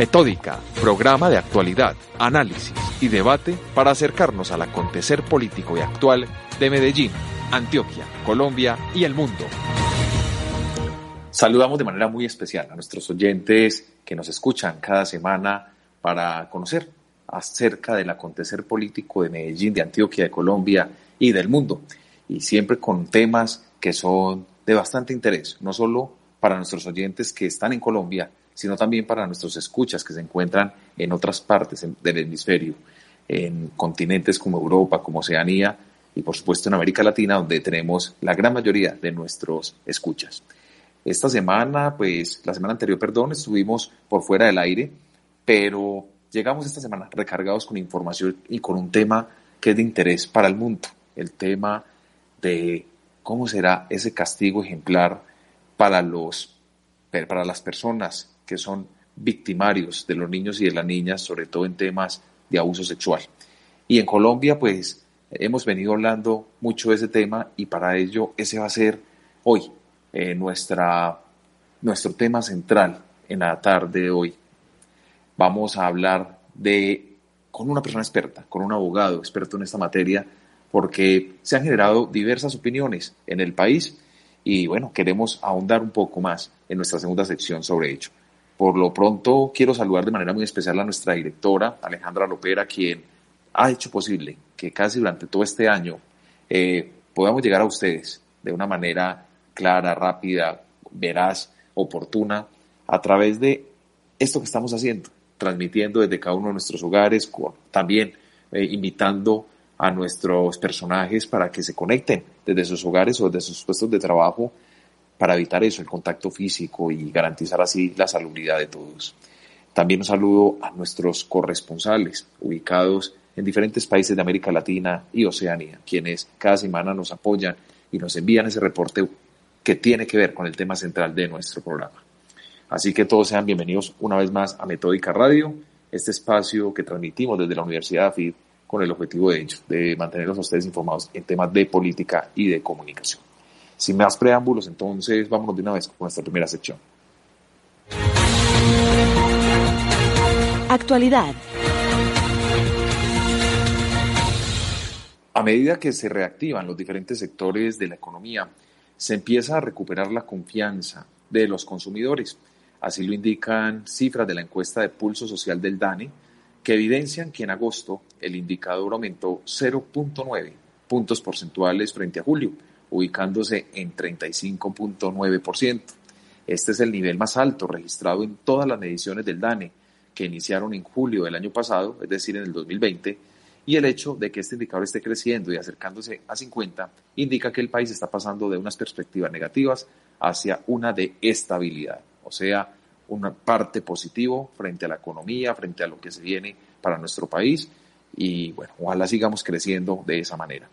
Metódica, programa de actualidad, análisis y debate para acercarnos al acontecer político y actual de Medellín, Antioquia, Colombia y el mundo. Saludamos de manera muy especial a nuestros oyentes que nos escuchan cada semana para conocer acerca del acontecer político de Medellín, de Antioquia, de Colombia y del mundo. Y siempre con temas que son de bastante interés, no solo para nuestros oyentes que están en Colombia, sino también para nuestros escuchas que se encuentran en otras partes del hemisferio, en continentes como Europa, como Oceanía y por supuesto en América Latina, donde tenemos la gran mayoría de nuestros escuchas. Esta semana, pues la semana anterior, perdón, estuvimos por fuera del aire, pero llegamos esta semana recargados con información y con un tema que es de interés para el mundo, el tema de cómo será ese castigo ejemplar para los para las personas que son victimarios de los niños y de las niñas, sobre todo en temas de abuso sexual. Y en Colombia, pues, hemos venido hablando mucho de ese tema y para ello ese va a ser hoy eh, nuestra, nuestro tema central en la tarde de hoy. Vamos a hablar de, con una persona experta, con un abogado experto en esta materia, porque se han generado diversas opiniones en el país y bueno, queremos ahondar un poco más en nuestra segunda sección sobre ello. Por lo pronto, quiero saludar de manera muy especial a nuestra directora, Alejandra Lopera, quien ha hecho posible que casi durante todo este año eh, podamos llegar a ustedes de una manera clara, rápida, veraz, oportuna, a través de esto que estamos haciendo, transmitiendo desde cada uno de nuestros hogares, también eh, invitando a nuestros personajes para que se conecten desde sus hogares o desde sus puestos de trabajo para evitar eso, el contacto físico y garantizar así la salubridad de todos. También un saludo a nuestros corresponsales ubicados en diferentes países de América Latina y Oceanía, quienes cada semana nos apoyan y nos envían ese reporte que tiene que ver con el tema central de nuestro programa. Así que todos sean bienvenidos una vez más a Metódica Radio, este espacio que transmitimos desde la Universidad de AFID con el objetivo de de mantenerlos a ustedes informados en temas de política y de comunicación. Sin más preámbulos, entonces vámonos de una vez con nuestra primera sección. Actualidad. A medida que se reactivan los diferentes sectores de la economía, se empieza a recuperar la confianza de los consumidores. Así lo indican cifras de la encuesta de pulso social del DANE, que evidencian que en agosto el indicador aumentó 0.9 puntos porcentuales frente a julio, ubicándose en 35.9%. Este es el nivel más alto registrado en todas las mediciones del DANE, que iniciaron en julio del año pasado, es decir, en el 2020, y el hecho de que este indicador esté creciendo y acercándose a 50 indica que el país está pasando de unas perspectivas negativas hacia una de estabilidad, o sea, una parte positivo frente a la economía, frente a lo que se viene para nuestro país y bueno, ojalá sigamos creciendo de esa manera.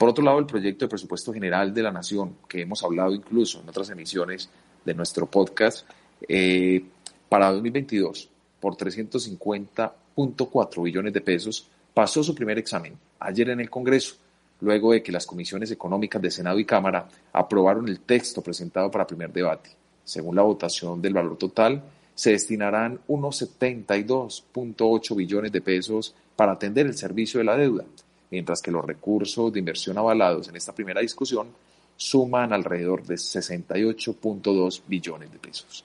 Por otro lado, el proyecto de presupuesto general de la Nación, que hemos hablado incluso en otras emisiones de nuestro podcast, eh, para 2022, por 350.4 billones de pesos, pasó su primer examen ayer en el Congreso, luego de que las comisiones económicas de Senado y Cámara aprobaron el texto presentado para primer debate. Según la votación del valor total, se destinarán unos 72.8 billones de pesos para atender el servicio de la deuda, mientras que los recursos de inversión avalados en esta primera discusión suman alrededor de 68.2 billones de pesos.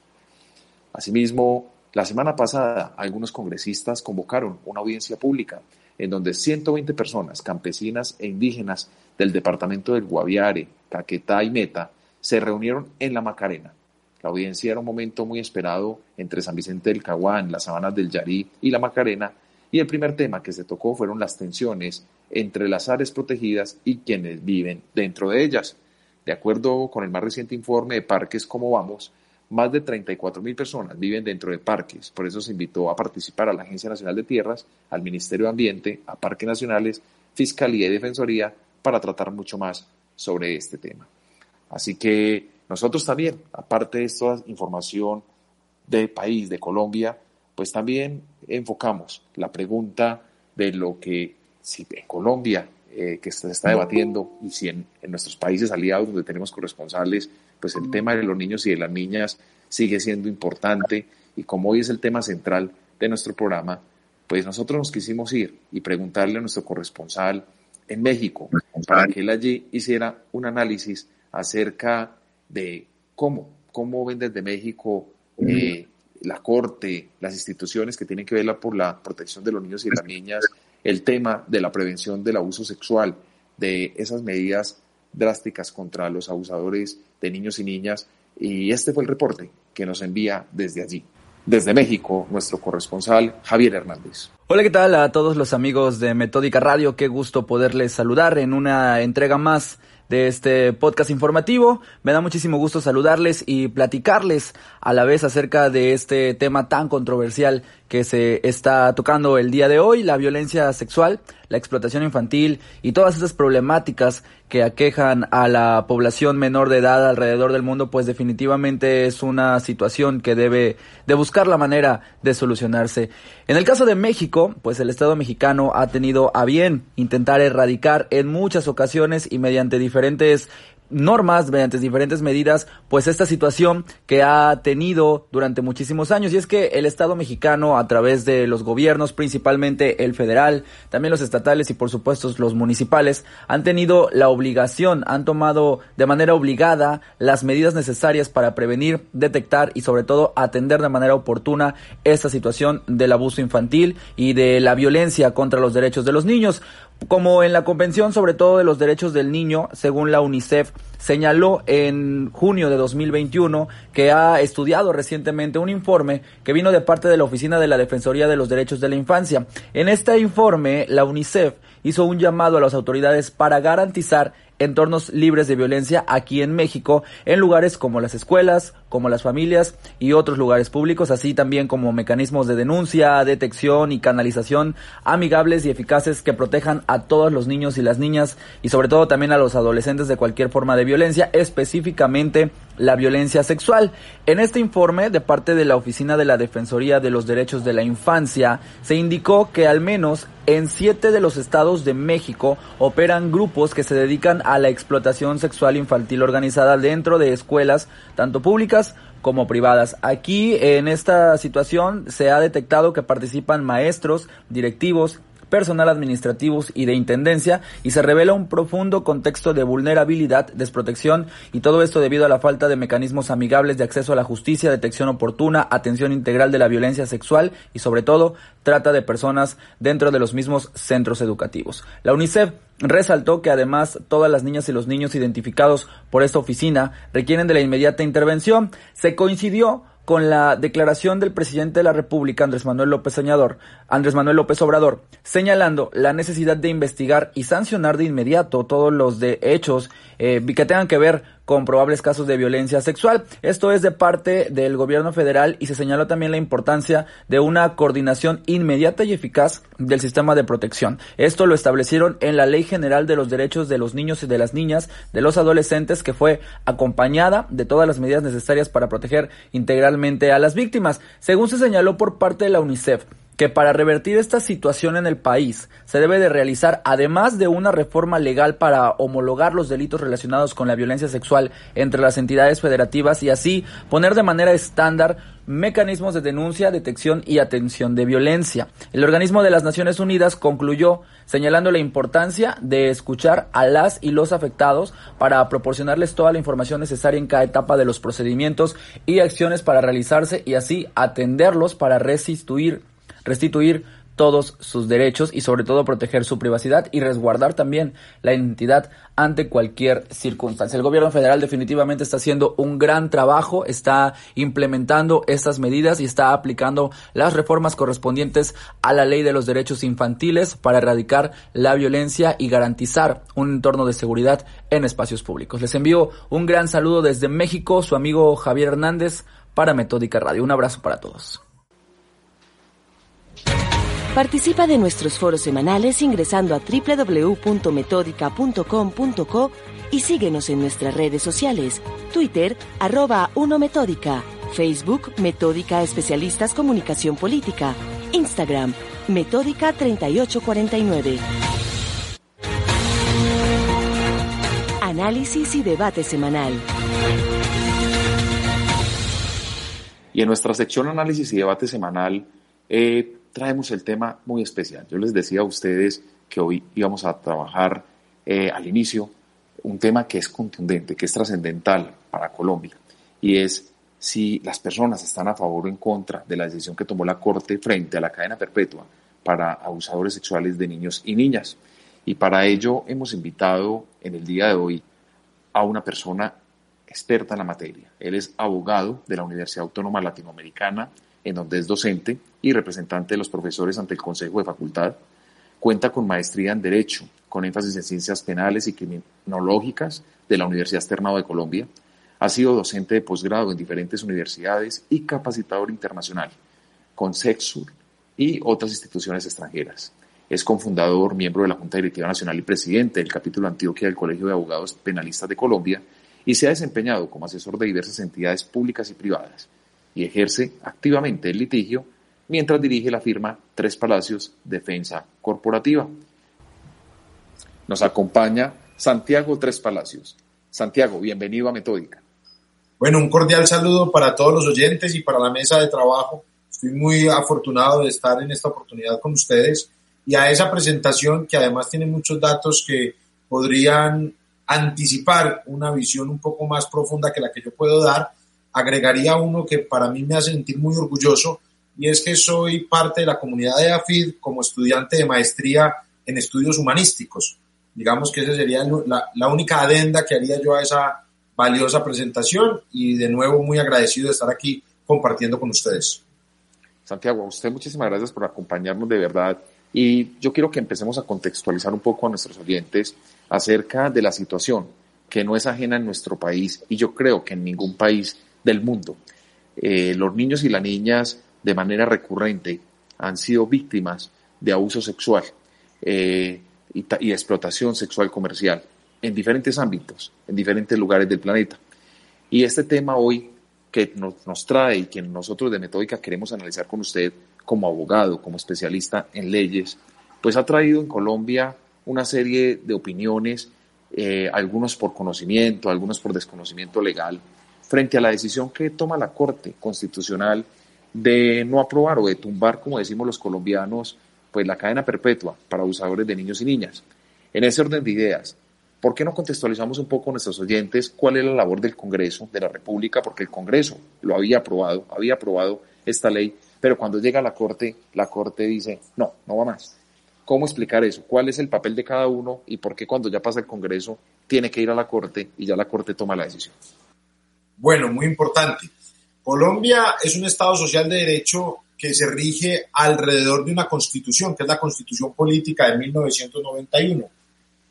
Asimismo, la semana pasada algunos congresistas convocaron una audiencia pública en donde 120 personas, campesinas e indígenas del departamento del Guaviare, Caquetá y Meta se reunieron en la Macarena. La audiencia era un momento muy esperado entre San Vicente del Caguán, las sabanas del Yarí y la Macarena, y el primer tema que se tocó fueron las tensiones entre las áreas protegidas y quienes viven dentro de ellas. De acuerdo con el más reciente informe de Parques Como Vamos, más de 34 mil personas viven dentro de parques. Por eso se invitó a participar a la Agencia Nacional de Tierras, al Ministerio de Ambiente, a Parques Nacionales, Fiscalía y Defensoría para tratar mucho más sobre este tema. Así que nosotros también, aparte de esta información del país, de Colombia, pues también enfocamos la pregunta de lo que si en Colombia, eh, que se está debatiendo, y si en, en, nuestros países aliados donde tenemos corresponsales, pues el tema de los niños y de las niñas sigue siendo importante, y como hoy es el tema central de nuestro programa, pues nosotros nos quisimos ir y preguntarle a nuestro corresponsal en México para que él allí hiciera un análisis acerca de cómo, cómo ven desde México eh, la Corte, las instituciones que tienen que ver por la protección de los niños y las niñas, el tema de la prevención del abuso sexual, de esas medidas drásticas contra los abusadores de niños y niñas. Y este fue el reporte que nos envía desde allí. Desde México, nuestro corresponsal Javier Hernández. Hola, ¿qué tal a todos los amigos de Metódica Radio? Qué gusto poderles saludar en una entrega más de este podcast informativo. Me da muchísimo gusto saludarles y platicarles a la vez acerca de este tema tan controversial que se está tocando el día de hoy, la violencia sexual, la explotación infantil y todas esas problemáticas que aquejan a la población menor de edad alrededor del mundo, pues definitivamente es una situación que debe de buscar la manera de solucionarse. En el caso de México, pues el Estado mexicano ha tenido a bien intentar erradicar en muchas ocasiones y mediante diferentes normas, mediante diferentes medidas, pues esta situación que ha tenido durante muchísimos años. Y es que el Estado mexicano, a través de los gobiernos, principalmente el federal, también los estatales y por supuesto los municipales, han tenido la obligación, han tomado de manera obligada las medidas necesarias para prevenir, detectar y sobre todo atender de manera oportuna esta situación del abuso infantil y de la violencia contra los derechos de los niños como en la Convención sobre todo de los Derechos del Niño, según la UNICEF, señaló en junio de 2021 que ha estudiado recientemente un informe que vino de parte de la Oficina de la Defensoría de los Derechos de la Infancia. En este informe, la UNICEF hizo un llamado a las autoridades para garantizar entornos libres de violencia aquí en México, en lugares como las escuelas, como las familias y otros lugares públicos, así también como mecanismos de denuncia, detección y canalización amigables y eficaces que protejan a todos los niños y las niñas y sobre todo también a los adolescentes de cualquier forma de violencia, específicamente la violencia sexual. En este informe de parte de la Oficina de la Defensoría de los Derechos de la Infancia se indicó que al menos en siete de los estados de México operan grupos que se dedican a la explotación sexual infantil organizada dentro de escuelas, tanto públicas como privadas. Aquí en esta situación se ha detectado que participan maestros, directivos, personal administrativos y de intendencia y se revela un profundo contexto de vulnerabilidad, desprotección y todo esto debido a la falta de mecanismos amigables de acceso a la justicia, detección oportuna, atención integral de la violencia sexual y sobre todo trata de personas dentro de los mismos centros educativos. La UNICEF resaltó que además todas las niñas y los niños identificados por esta oficina requieren de la inmediata intervención. Se coincidió con la declaración del presidente de la República, Andrés Manuel López Añador, Andrés Manuel López Obrador, señalando la necesidad de investigar y sancionar de inmediato todos los de hechos eh, que tengan que ver con probables casos de violencia sexual. Esto es de parte del gobierno federal y se señaló también la importancia de una coordinación inmediata y eficaz del sistema de protección. Esto lo establecieron en la Ley General de los Derechos de los Niños y de las Niñas, de los adolescentes, que fue acompañada de todas las medidas necesarias para proteger integralmente a las víctimas. Según se señaló por parte de la UNICEF, que para revertir esta situación en el país se debe de realizar, además de una reforma legal para homologar los delitos relacionados con la violencia sexual entre las entidades federativas y así poner de manera estándar mecanismos de denuncia, detección y atención de violencia. El organismo de las Naciones Unidas concluyó señalando la importancia de escuchar a las y los afectados para proporcionarles toda la información necesaria en cada etapa de los procedimientos y acciones para realizarse y así atenderlos para restituir restituir todos sus derechos y sobre todo proteger su privacidad y resguardar también la identidad ante cualquier circunstancia. El gobierno federal definitivamente está haciendo un gran trabajo, está implementando estas medidas y está aplicando las reformas correspondientes a la ley de los derechos infantiles para erradicar la violencia y garantizar un entorno de seguridad en espacios públicos. Les envío un gran saludo desde México, su amigo Javier Hernández para Metódica Radio. Un abrazo para todos. Participa de nuestros foros semanales ingresando a www.metódica.com.co y síguenos en nuestras redes sociales, Twitter, arroba 1 Metódica, Facebook, Metódica Especialistas Comunicación Política, Instagram, Metódica 3849. Análisis y debate semanal. Y en nuestra sección Análisis y debate semanal eh, traemos el tema muy especial. Yo les decía a ustedes que hoy íbamos a trabajar eh, al inicio un tema que es contundente, que es trascendental para Colombia, y es si las personas están a favor o en contra de la decisión que tomó la Corte frente a la cadena perpetua para abusadores sexuales de niños y niñas. Y para ello hemos invitado en el día de hoy a una persona experta en la materia. Él es abogado de la Universidad Autónoma Latinoamericana, en donde es docente y representante de los profesores ante el Consejo de Facultad. Cuenta con maestría en Derecho, con énfasis en ciencias penales y criminológicas de la Universidad Externado de Colombia. Ha sido docente de posgrado en diferentes universidades y capacitador internacional, con Sexur y otras instituciones extranjeras. Es cofundador, miembro de la Junta Directiva Nacional y presidente del capítulo Antioquia del Colegio de Abogados Penalistas de Colombia y se ha desempeñado como asesor de diversas entidades públicas y privadas y ejerce activamente el litigio mientras dirige la firma Tres Palacios Defensa Corporativa. Nos acompaña Santiago Tres Palacios. Santiago, bienvenido a Metódica. Bueno, un cordial saludo para todos los oyentes y para la mesa de trabajo. Estoy muy afortunado de estar en esta oportunidad con ustedes y a esa presentación que además tiene muchos datos que podrían anticipar una visión un poco más profunda que la que yo puedo dar, agregaría uno que para mí me hace sentir muy orgulloso y es que soy parte de la comunidad de AFID como estudiante de maestría en estudios humanísticos. Digamos que esa sería la, la única adenda que haría yo a esa valiosa presentación y de nuevo muy agradecido de estar aquí compartiendo con ustedes. Santiago, a usted muchísimas gracias por acompañarnos de verdad y yo quiero que empecemos a contextualizar un poco a nuestros oyentes acerca de la situación que no es ajena en nuestro país y yo creo que en ningún país del mundo. Eh, los niños y las niñas de manera recurrente han sido víctimas de abuso sexual eh, y, explotación sexual comercial en diferentes ámbitos, en diferentes lugares del planeta. Y este tema hoy que nos, nos trae y que nosotros de Metódica queremos analizar con usted como abogado, como especialista en leyes, pues ha traído en Colombia una serie de opiniones, eh, algunos por conocimiento, algunos por desconocimiento legal, frente a la decisión que toma la Corte Constitucional de no aprobar o de tumbar, como decimos los colombianos, pues la cadena perpetua para abusadores de niños y niñas. En ese orden de ideas, ¿por qué no contextualizamos un poco a nuestros oyentes cuál es la labor del Congreso de la República? Porque el Congreso lo había aprobado, había aprobado esta ley, pero cuando llega a la Corte, la Corte dice, no, no va más. ¿Cómo explicar eso? ¿Cuál es el papel de cada uno y por qué cuando ya pasa el Congreso tiene que ir a la Corte y ya la Corte toma la decisión? Bueno, muy importante. Colombia es un Estado social de derecho que se rige alrededor de una constitución, que es la constitución política de 1991.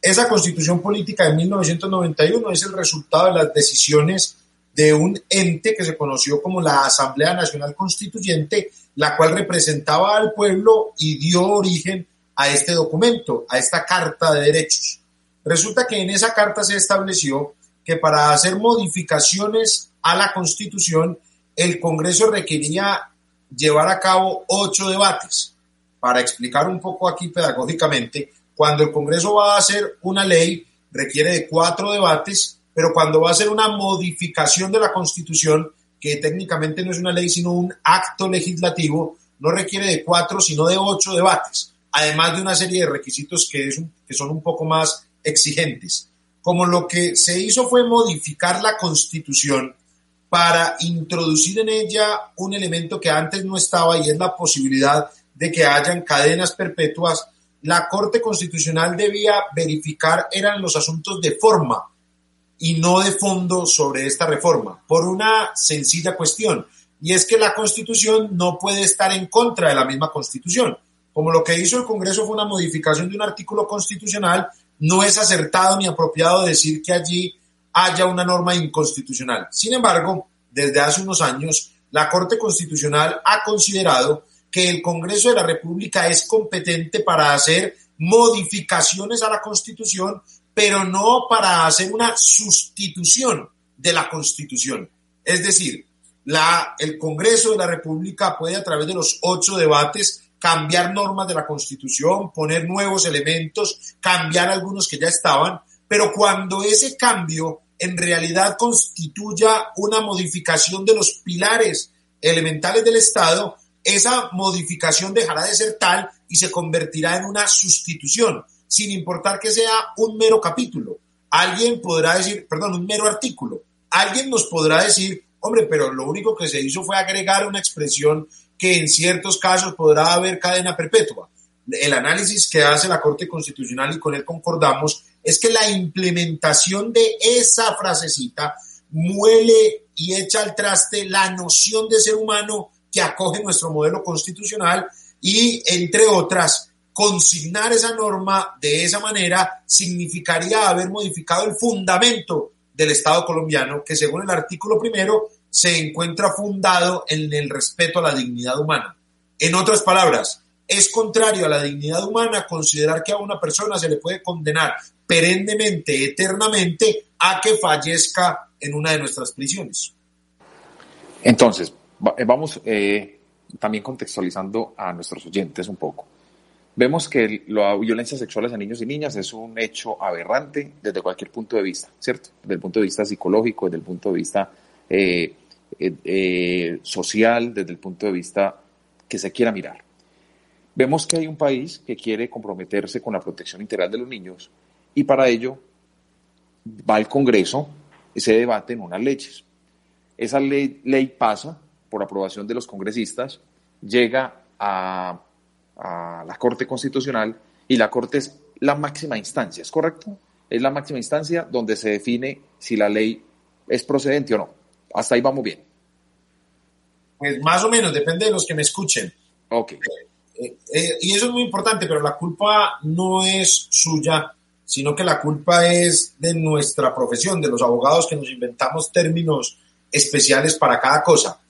Esa constitución política de 1991 es el resultado de las decisiones de un ente que se conoció como la Asamblea Nacional Constituyente, la cual representaba al pueblo y dio origen a este documento, a esta Carta de Derechos. Resulta que en esa carta se estableció que para hacer modificaciones a la Constitución, el Congreso requería llevar a cabo ocho debates. Para explicar un poco aquí pedagógicamente, cuando el Congreso va a hacer una ley, requiere de cuatro debates, pero cuando va a hacer una modificación de la Constitución, que técnicamente no es una ley, sino un acto legislativo, no requiere de cuatro, sino de ocho debates además de una serie de requisitos que, que son un poco más exigentes. Como lo que se hizo fue modificar la constitución para introducir en ella un elemento que antes no estaba y es la posibilidad de que hayan cadenas perpetuas, la Corte Constitucional debía verificar eran los asuntos de forma y no de fondo sobre esta reforma, por una sencilla cuestión, y es que la Constitución no puede estar en contra de la misma Constitución. Como lo que hizo el Congreso fue una modificación de un artículo constitucional, no es acertado ni apropiado decir que allí haya una norma inconstitucional. Sin embargo, desde hace unos años, la Corte Constitucional ha considerado que el Congreso de la República es competente para hacer modificaciones a la Constitución, pero no para hacer una sustitución de la Constitución. Es decir, el Congreso de la República puede a través de los ocho debates cambiar normas de la Constitución, poner nuevos elementos, cambiar algunos que ya estaban, pero cuando ese cambio en realidad constituya una modificación de los pilares elementales del Estado, esa modificación dejará de ser tal y se convertirá en una sustitución, sin importar que sea un mero capítulo. Alguien podrá decir, perdón, un mero artículo. Alguien nos podrá decir, hombre, pero lo único que se hizo fue agregar una expresión que en ciertos casos podrá haber cadena perpetua. El análisis que hace la Corte Constitucional y con él concordamos es que la implementación de esa frasecita muele y echa al traste la noción de ser humano que acoge nuestro modelo constitucional y, entre otras, consignar esa norma de esa manera significaría haber modificado el fundamento del Estado colombiano, que según el artículo primero se encuentra fundado en el respeto a la dignidad humana. En otras palabras, es contrario a la dignidad humana considerar que a una persona se le puede condenar perennemente, eternamente, a que fallezca en una de nuestras prisiones. Entonces, eh, vamos eh, también contextualizando a nuestros oyentes un poco. Vemos que la violencia sexual hacia niños y niñas es un hecho aberrante desde cualquier punto de vista, ¿cierto? Desde el punto de vista psicológico, desde el punto de vista eh, social, desde el punto de vista que se quiera mirar. Vemos que hay un país que quiere comprometerse con la protección integral de los niños y para ello va al Congreso y se debaten unas leyes. Esa ley, ley pasa por aprobación de los congresistas, llega a, a la Corte Constitucional y la Corte es la máxima instancia, ¿es correcto? Es la máxima instancia donde se define si la ley es procedente o no. Hasta ahí vamos bien. Pues más o menos, depende de los que me escuchen. Ok. Eh, eh, y eso es muy importante, pero la culpa no es suya, sino que la culpa es de nuestra profesión, de los abogados que nos inventamos términos especiales para cada cosa.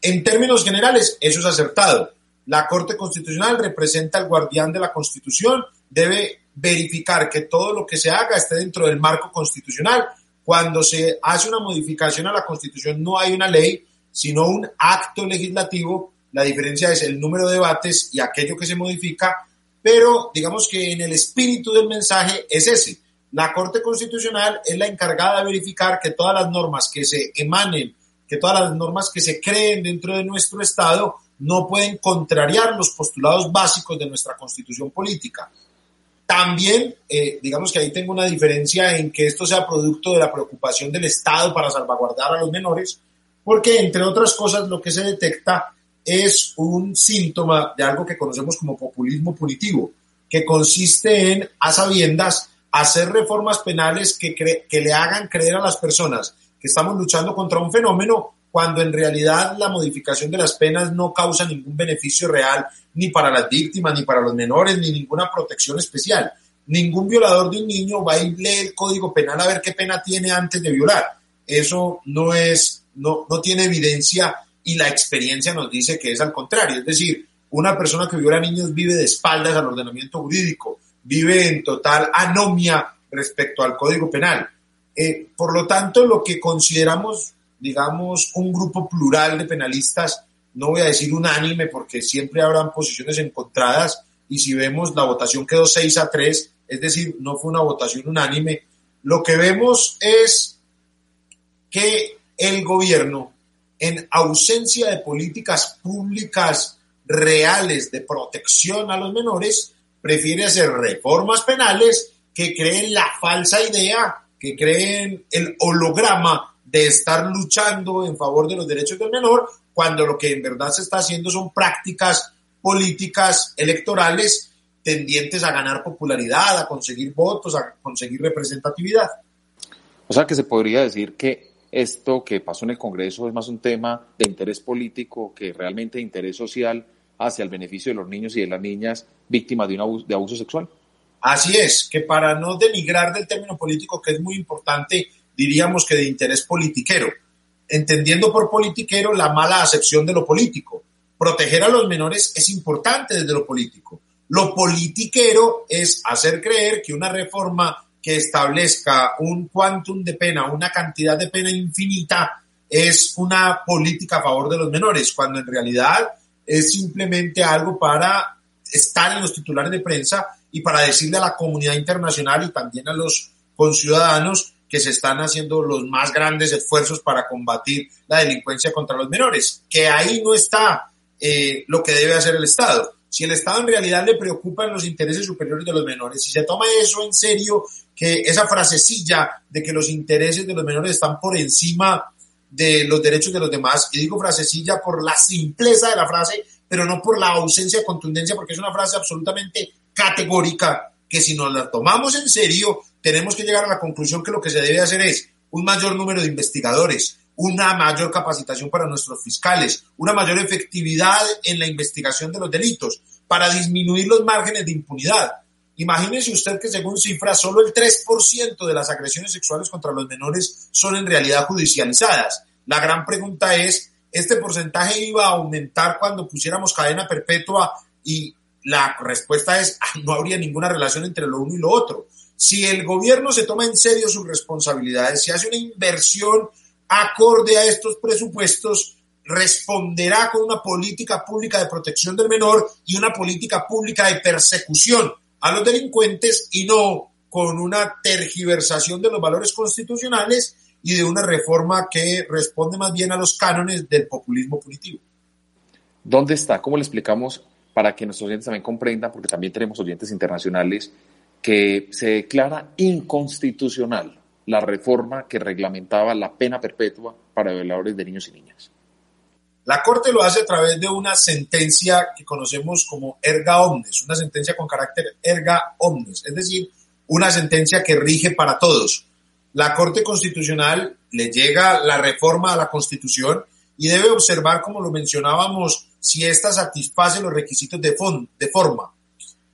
En términos generales, eso es acertado. La Corte Constitucional representa al guardián de la Constitución, debe verificar que todo lo que se haga esté dentro del marco constitucional. Cuando se hace una modificación a la Constitución no hay una ley, sino un acto legislativo la diferencia es el número de debates y aquello que se modifica, pero digamos que en el espíritu del mensaje es ese. La Corte Constitucional es la encargada de verificar que todas las normas que se emanen, que todas las normas que se creen dentro de nuestro Estado no pueden contrariar los postulados básicos de nuestra constitución política. También, eh, digamos que ahí tengo una diferencia en que esto sea producto de la preocupación del Estado para salvaguardar a los menores, porque entre otras cosas lo que se detecta es un síntoma de algo que conocemos como populismo punitivo, que consiste en, a sabiendas, hacer reformas penales que, que le hagan creer a las personas que estamos luchando contra un fenómeno cuando en realidad la modificación de las penas no causa ningún beneficio real ni para las víctimas, ni para los menores, ni ninguna protección especial. Ningún violador de un niño va a ir leer el código penal a ver qué pena tiene antes de violar. Eso no es, no, no tiene evidencia y la experiencia nos dice que es al contrario. Es decir, una persona que viola niños vive de espaldas al ordenamiento jurídico, vive en total anomia respecto al Código Penal. Eh, por lo tanto, lo que consideramos, digamos, un grupo plural de penalistas, no voy a decir unánime porque siempre habrán posiciones encontradas y si vemos la votación quedó 6 a 3, es decir, no fue una votación unánime, lo que vemos es que el gobierno en ausencia de políticas públicas reales de protección a los menores, prefiere hacer reformas penales que creen la falsa idea, que creen el holograma de estar luchando en favor de los derechos del menor, cuando lo que en verdad se está haciendo son prácticas políticas electorales tendientes a ganar popularidad, a conseguir votos, a conseguir representatividad. O sea que se podría decir que esto que pasó en el Congreso es más un tema de interés político que realmente de interés social hacia el beneficio de los niños y de las niñas víctimas de, un abuso, de abuso sexual. Así es, que para no denigrar del término político, que es muy importante, diríamos que de interés politiquero. entendiendo por politiquero la mala acepción de lo político. Proteger a los menores es importante desde lo político. Lo politiquero es hacer creer que una reforma que establezca un quantum de pena, una cantidad de pena infinita, es una política a favor de los menores, cuando en realidad es simplemente algo para estar en los titulares de prensa y para decirle a la comunidad internacional y también a los conciudadanos que se están haciendo los más grandes esfuerzos para combatir la delincuencia contra los menores, que ahí no está eh, lo que debe hacer el Estado. Si el Estado en realidad le preocupan los intereses superiores de los menores, si se toma eso en serio, que esa frasecilla de que los intereses de los menores están por encima de los derechos de los demás, y digo frasecilla por la simpleza de la frase, pero no por la ausencia de contundencia, porque es una frase absolutamente categórica que si nos la tomamos en serio, tenemos que llegar a la conclusión que lo que se debe hacer es un mayor número de investigadores, una mayor capacitación para nuestros fiscales, una mayor efectividad en la investigación de los delitos, para disminuir los márgenes de impunidad. Imagínese usted que según cifras, solo el 3% de las agresiones sexuales contra los menores son en realidad judicializadas. La gran pregunta es, ¿este porcentaje iba a aumentar cuando pusiéramos cadena perpetua y la respuesta es, no habría ninguna relación entre lo uno y lo otro. Si el gobierno se toma en serio sus responsabilidades, si hace una inversión acorde a estos presupuestos, responderá con una política pública de protección del menor y una política pública de persecución a los delincuentes y no con una tergiversación de los valores constitucionales y de una reforma que responde más bien a los cánones del populismo punitivo. ¿Dónde está? ¿Cómo le explicamos para que nuestros oyentes también comprendan, porque también tenemos oyentes internacionales, que se declara inconstitucional la reforma que reglamentaba la pena perpetua para violadores de niños y niñas. La Corte lo hace a través de una sentencia que conocemos como erga omnes, una sentencia con carácter erga omnes, es decir, una sentencia que rige para todos. La Corte Constitucional le llega la reforma a la Constitución y debe observar, como lo mencionábamos, si ésta satisface los requisitos de, de forma,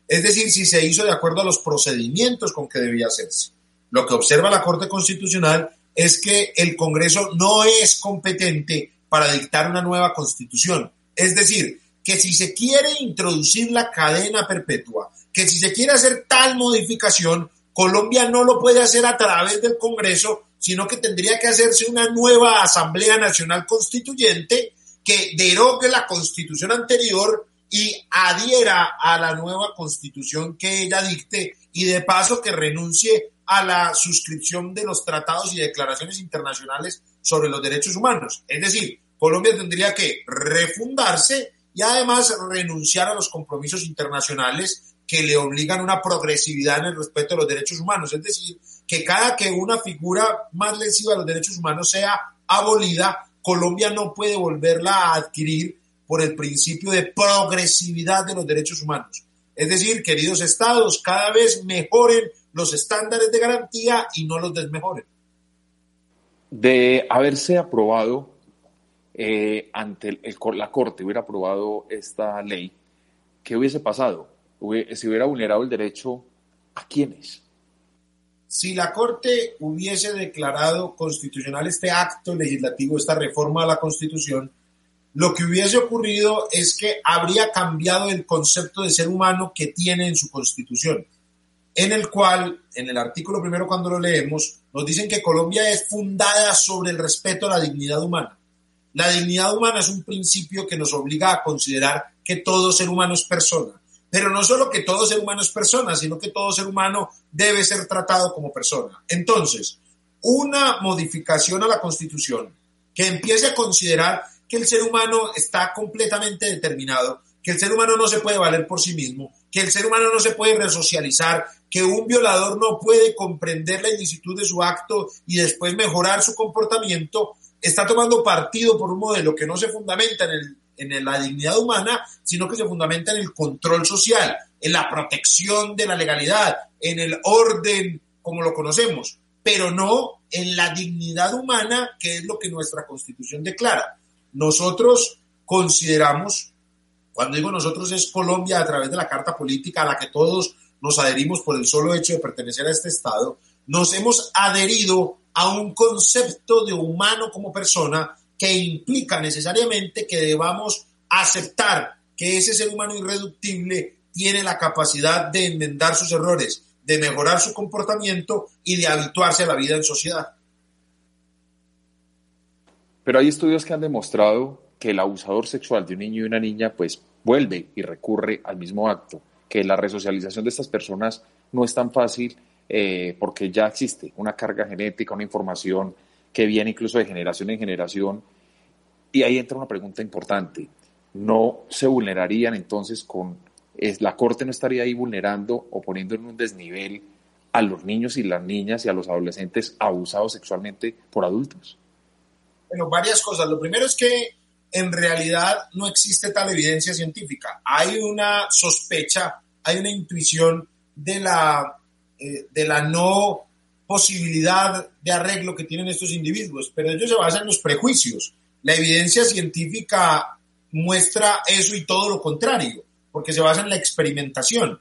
es decir, si se hizo de acuerdo a los procedimientos con que debía hacerse. Lo que observa la Corte Constitucional es que el Congreso no es competente para dictar una nueva constitución. Es decir, que si se quiere introducir la cadena perpetua, que si se quiere hacer tal modificación, Colombia no lo puede hacer a través del Congreso, sino que tendría que hacerse una nueva Asamblea Nacional Constituyente que derogue la constitución anterior y adhiera a la nueva constitución que ella dicte y de paso que renuncie a la suscripción de los tratados y declaraciones internacionales sobre los derechos humanos. Es decir, Colombia tendría que refundarse y además renunciar a los compromisos internacionales que le obligan una progresividad en el respeto de los derechos humanos. Es decir, que cada que una figura más lesiva de los derechos humanos sea abolida, Colombia no puede volverla a adquirir por el principio de progresividad de los derechos humanos. Es decir, queridos estados, cada vez mejoren los estándares de garantía y no los desmejoren. De haberse aprobado eh, ante la Corte, hubiera aprobado esta ley, ¿qué hubiese pasado? ¿Se hubiera vulnerado el derecho a quiénes? Si la Corte hubiese declarado constitucional este acto legislativo, esta reforma a la Constitución, lo que hubiese ocurrido es que habría cambiado el concepto de ser humano que tiene en su Constitución, en el cual, en el artículo primero cuando lo leemos, nos dicen que Colombia es fundada sobre el respeto a la dignidad humana. La dignidad humana es un principio que nos obliga a considerar que todo ser humano es persona pero no solo que todo ser humano es persona, sino que todo ser humano debe ser tratado como persona. Entonces, una modificación a la Constitución que empiece a considerar que el ser humano está completamente determinado, que el ser humano no se puede valer por sí mismo, que el ser humano no se puede resocializar, que un violador no puede comprender la ilicitud de su acto y después mejorar su comportamiento, está tomando partido por un modelo que no se fundamenta en en la dignidad humana, sino que se fundamenta en el control social, en la protección de la legalidad, en el orden como lo conocemos, pero no en la dignidad humana, que es lo que nuestra constitución declara. Nosotros consideramos, cuando digo nosotros es Colombia a través de la Carta Política a la que todos nos adherimos por el solo hecho de pertenecer a este Estado, nos hemos adherido a un concepto de humano como persona que implica necesariamente que debamos aceptar que ese ser humano irreductible tiene la capacidad de enmendar sus errores, de mejorar su comportamiento y de habituarse a la vida en sociedad. Pero hay estudios que han demostrado que el abusador sexual de un niño y una niña pues vuelve y recurre al mismo acto, que la resocialización de estas personas no es tan fácil eh, porque ya existe una carga genética, una información que viene incluso de generación en generación. Y ahí entra una pregunta importante. ¿No se vulnerarían entonces con... La Corte no estaría ahí vulnerando o poniendo en un desnivel a los niños y las niñas y a los adolescentes abusados sexualmente por adultos? Bueno, varias cosas. Lo primero es que en realidad no existe tal evidencia científica. Hay una sospecha, hay una intuición de la, eh, de la no posibilidad de arreglo que tienen estos individuos, pero ellos se basan en los prejuicios. La evidencia científica muestra eso y todo lo contrario, porque se basa en la experimentación.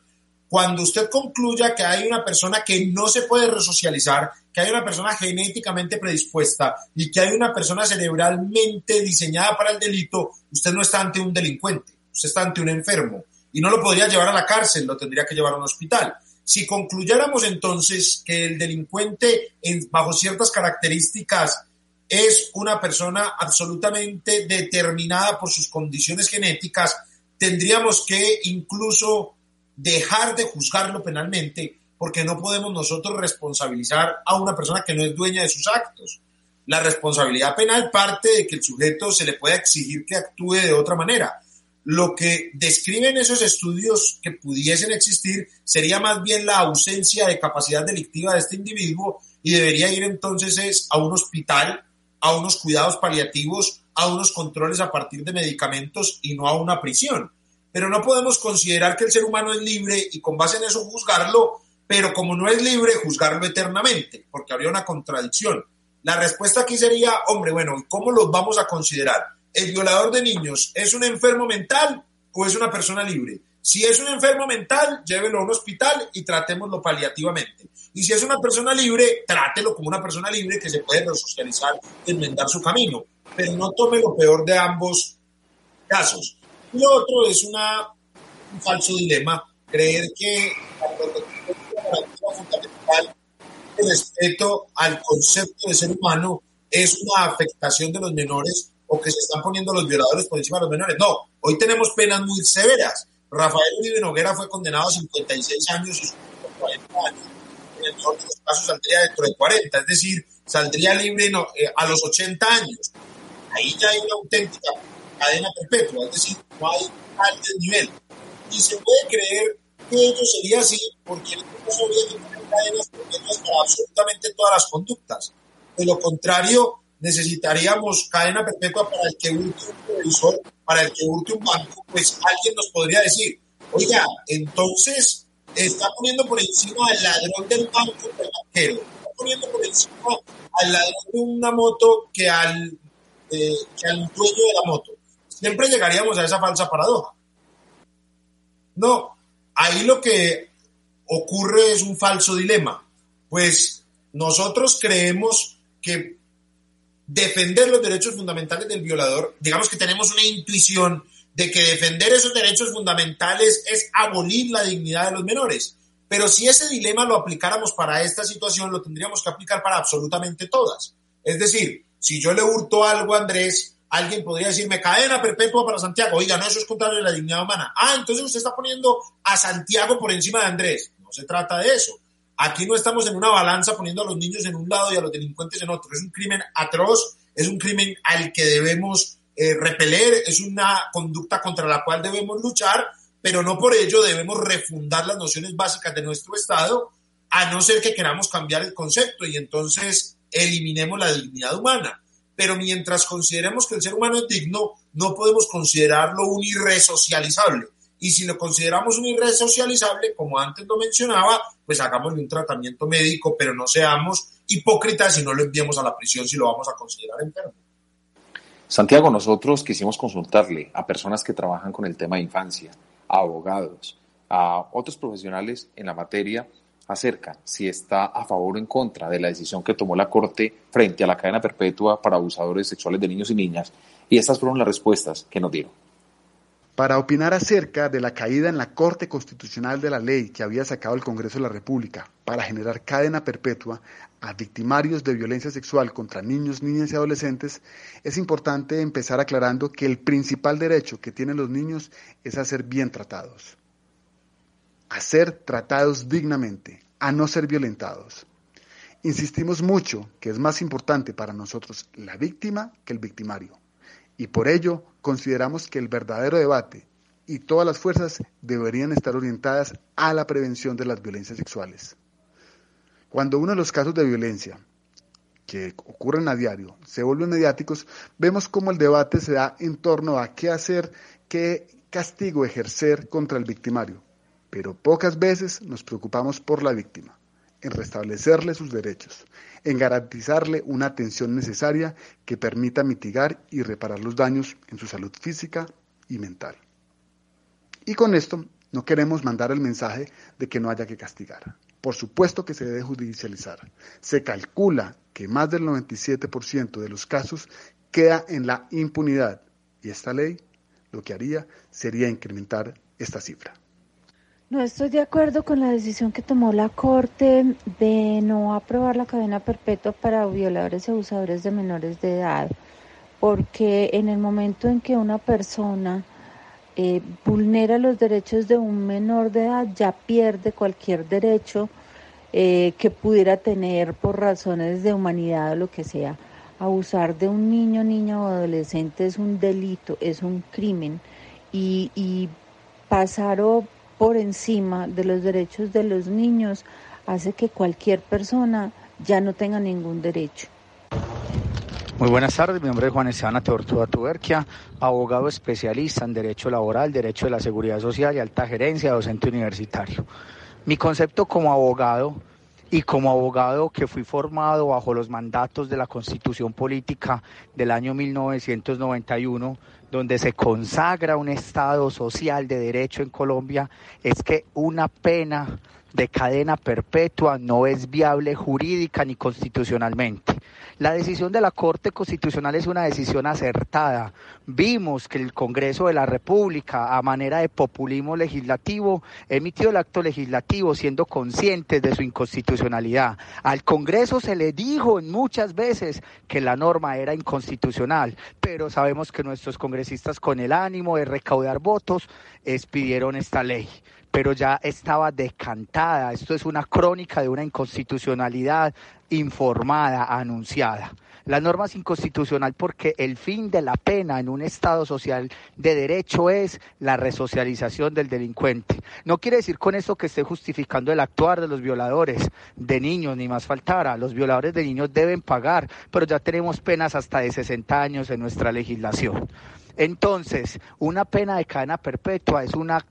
Cuando usted concluya que hay una persona que no se puede resocializar, que hay una persona genéticamente predispuesta y que hay una persona cerebralmente diseñada para el delito, usted no está ante un delincuente, usted está ante un enfermo y no lo podría llevar a la cárcel, lo tendría que llevar a un hospital. Si concluyéramos entonces que el delincuente, bajo ciertas características, es una persona absolutamente determinada por sus condiciones genéticas, tendríamos que incluso dejar de juzgarlo penalmente porque no podemos nosotros responsabilizar a una persona que no es dueña de sus actos. La responsabilidad penal parte de que el sujeto se le pueda exigir que actúe de otra manera. Lo que describen esos estudios que pudiesen existir sería más bien la ausencia de capacidad delictiva de este individuo y debería ir entonces es a un hospital, a unos cuidados paliativos, a unos controles a partir de medicamentos y no a una prisión pero no podemos considerar que el ser humano es libre y con base en eso juzgarlo, pero como no es libre, juzgarlo eternamente, porque habría una contradicción. La respuesta aquí sería, hombre, bueno, ¿cómo los vamos a considerar? ¿El violador de niños es un enfermo mental o es una persona libre? Si es un enfermo mental, llévelo a un hospital y tratémoslo paliativamente. Y si es una persona libre, trátelo como una persona libre que se puede resocializar enmendar su camino. Pero no tome lo peor de ambos casos. Lo otro es una, un falso dilema, creer que la fundamental el respeto al concepto de ser humano es una afectación de los menores o que se están poniendo los violadores por encima de los menores. No, hoy tenemos penas muy severas. Rafael Uribe Noguera fue condenado a 56 años y 40 años. En los casos saldría dentro de 40, es decir, saldría libre eh, a los 80 años. Ahí ya hay una auténtica cadena perpetua, es decir, no hay alto nivel. Y se puede creer que ello sería así porque el no habría tener cadenas perpetuas para absolutamente todas las conductas. De lo contrario, necesitaríamos cadena perpetua para el que hurte un televisor, para el que hurte un banco, pues alguien nos podría decir, oiga, entonces está poniendo por encima al ladrón del banco al banquero, está poniendo por encima al ladrón de una moto que al, eh, que al dueño de la moto siempre llegaríamos a esa falsa paradoja. No, ahí lo que ocurre es un falso dilema, pues nosotros creemos que defender los derechos fundamentales del violador, digamos que tenemos una intuición de que defender esos derechos fundamentales es abolir la dignidad de los menores. Pero si ese dilema lo aplicáramos para esta situación, lo tendríamos que aplicar para absolutamente todas. Es decir, si yo le hurto algo a Andrés, Alguien podría decirme cadena perpetua para Santiago. Oiga, no, eso es contrario a la dignidad humana. Ah, entonces usted está poniendo a Santiago por encima de Andrés. No se trata de eso. Aquí no estamos en una balanza poniendo a los niños en un lado y a los delincuentes en otro. Es un crimen atroz, es un crimen al que debemos eh, repeler, es una conducta contra la cual debemos luchar, pero no por ello debemos refundar las nociones básicas de nuestro Estado, a no ser que queramos cambiar el concepto y entonces eliminemos la dignidad humana pero mientras consideremos que el ser humano es digno, no podemos considerarlo un irresocializable. Y si lo consideramos un irresocializable, como antes lo mencionaba, pues hagámosle un tratamiento médico, pero no seamos hipócritas y no lo enviemos a la prisión si lo vamos a considerar enfermo. Santiago, nosotros quisimos consultarle a personas que trabajan con el tema de infancia, a abogados, a otros profesionales en la materia acerca si está a favor o en contra de la decisión que tomó la Corte frente a la cadena perpetua para abusadores sexuales de niños y niñas. Y estas fueron las respuestas que nos dieron. Para opinar acerca de la caída en la Corte Constitucional de la ley que había sacado el Congreso de la República para generar cadena perpetua a victimarios de violencia sexual contra niños, niñas y adolescentes, es importante empezar aclarando que el principal derecho que tienen los niños es a ser bien tratados a ser tratados dignamente, a no ser violentados. Insistimos mucho que es más importante para nosotros la víctima que el victimario, y por ello consideramos que el verdadero debate y todas las fuerzas deberían estar orientadas a la prevención de las violencias sexuales. Cuando uno de los casos de violencia que ocurren a diario se vuelven mediáticos, vemos cómo el debate se da en torno a qué hacer, qué castigo ejercer contra el victimario pero pocas veces nos preocupamos por la víctima, en restablecerle sus derechos, en garantizarle una atención necesaria que permita mitigar y reparar los daños en su salud física y mental. Y con esto no queremos mandar el mensaje de que no haya que castigar. Por supuesto que se debe judicializar. Se calcula que más del 97% de los casos queda en la impunidad y esta ley lo que haría sería incrementar esta cifra. No estoy de acuerdo con la decisión que tomó la Corte de no aprobar la cadena perpetua para violadores y abusadores de menores de edad, porque en el momento en que una persona eh, vulnera los derechos de un menor de edad, ya pierde cualquier derecho eh, que pudiera tener por razones de humanidad o lo que sea. Abusar de un niño, niña o adolescente es un delito, es un crimen. Y, y pasar o por encima de los derechos de los niños hace que cualquier persona ya no tenga ningún derecho. Muy buenas tardes, mi nombre es Juan Esteban Ateortúa Tuberquia, abogado especialista en Derecho Laboral, Derecho de la Seguridad Social y Alta Gerencia, docente universitario. Mi concepto como abogado y como abogado que fui formado bajo los mandatos de la Constitución Política del año 1991, donde se consagra un Estado social de derecho en Colombia, es que una pena de cadena perpetua no es viable jurídica ni constitucionalmente. La decisión de la Corte Constitucional es una decisión acertada. Vimos que el Congreso de la República, a manera de populismo legislativo, emitió el acto legislativo siendo conscientes de su inconstitucionalidad. Al Congreso se le dijo muchas veces que la norma era inconstitucional, pero sabemos que nuestros congresistas con el ánimo de recaudar votos expidieron esta ley pero ya estaba decantada. Esto es una crónica de una inconstitucionalidad informada, anunciada. La norma es inconstitucional porque el fin de la pena en un Estado social de derecho es la resocialización del delincuente. No quiere decir con esto que esté justificando el actuar de los violadores de niños, ni más faltara. Los violadores de niños deben pagar, pero ya tenemos penas hasta de 60 años en nuestra legislación. Entonces, una pena de cadena perpetua es una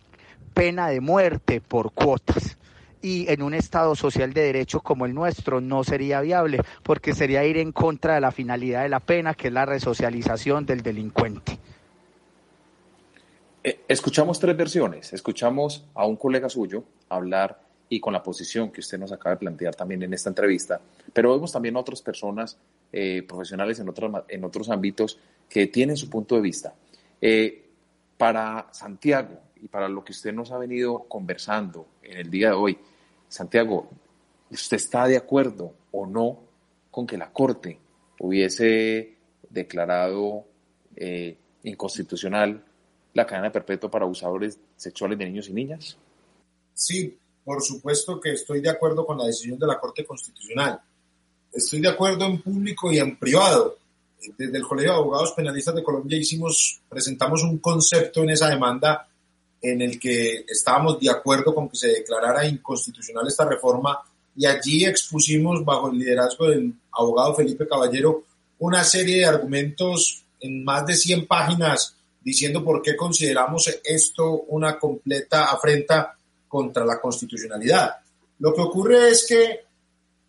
pena de muerte por cuotas. Y en un Estado social de derecho como el nuestro no sería viable porque sería ir en contra de la finalidad de la pena, que es la resocialización del delincuente. Eh, escuchamos tres versiones. Escuchamos a un colega suyo hablar y con la posición que usted nos acaba de plantear también en esta entrevista, pero vemos también otras personas eh, profesionales en otros, en otros ámbitos que tienen su punto de vista. Eh, para Santiago, y para lo que usted nos ha venido conversando en el día de hoy, Santiago, ¿usted está de acuerdo o no con que la Corte hubiese declarado eh, inconstitucional la cadena perpetua para abusadores sexuales de niños y niñas? Sí, por supuesto que estoy de acuerdo con la decisión de la Corte Constitucional. Estoy de acuerdo en público y en privado. Desde el Colegio de Abogados Penalistas de Colombia hicimos, presentamos un concepto en esa demanda en el que estábamos de acuerdo con que se declarara inconstitucional esta reforma y allí expusimos bajo el liderazgo del abogado Felipe Caballero una serie de argumentos en más de 100 páginas diciendo por qué consideramos esto una completa afrenta contra la constitucionalidad. Lo que ocurre es que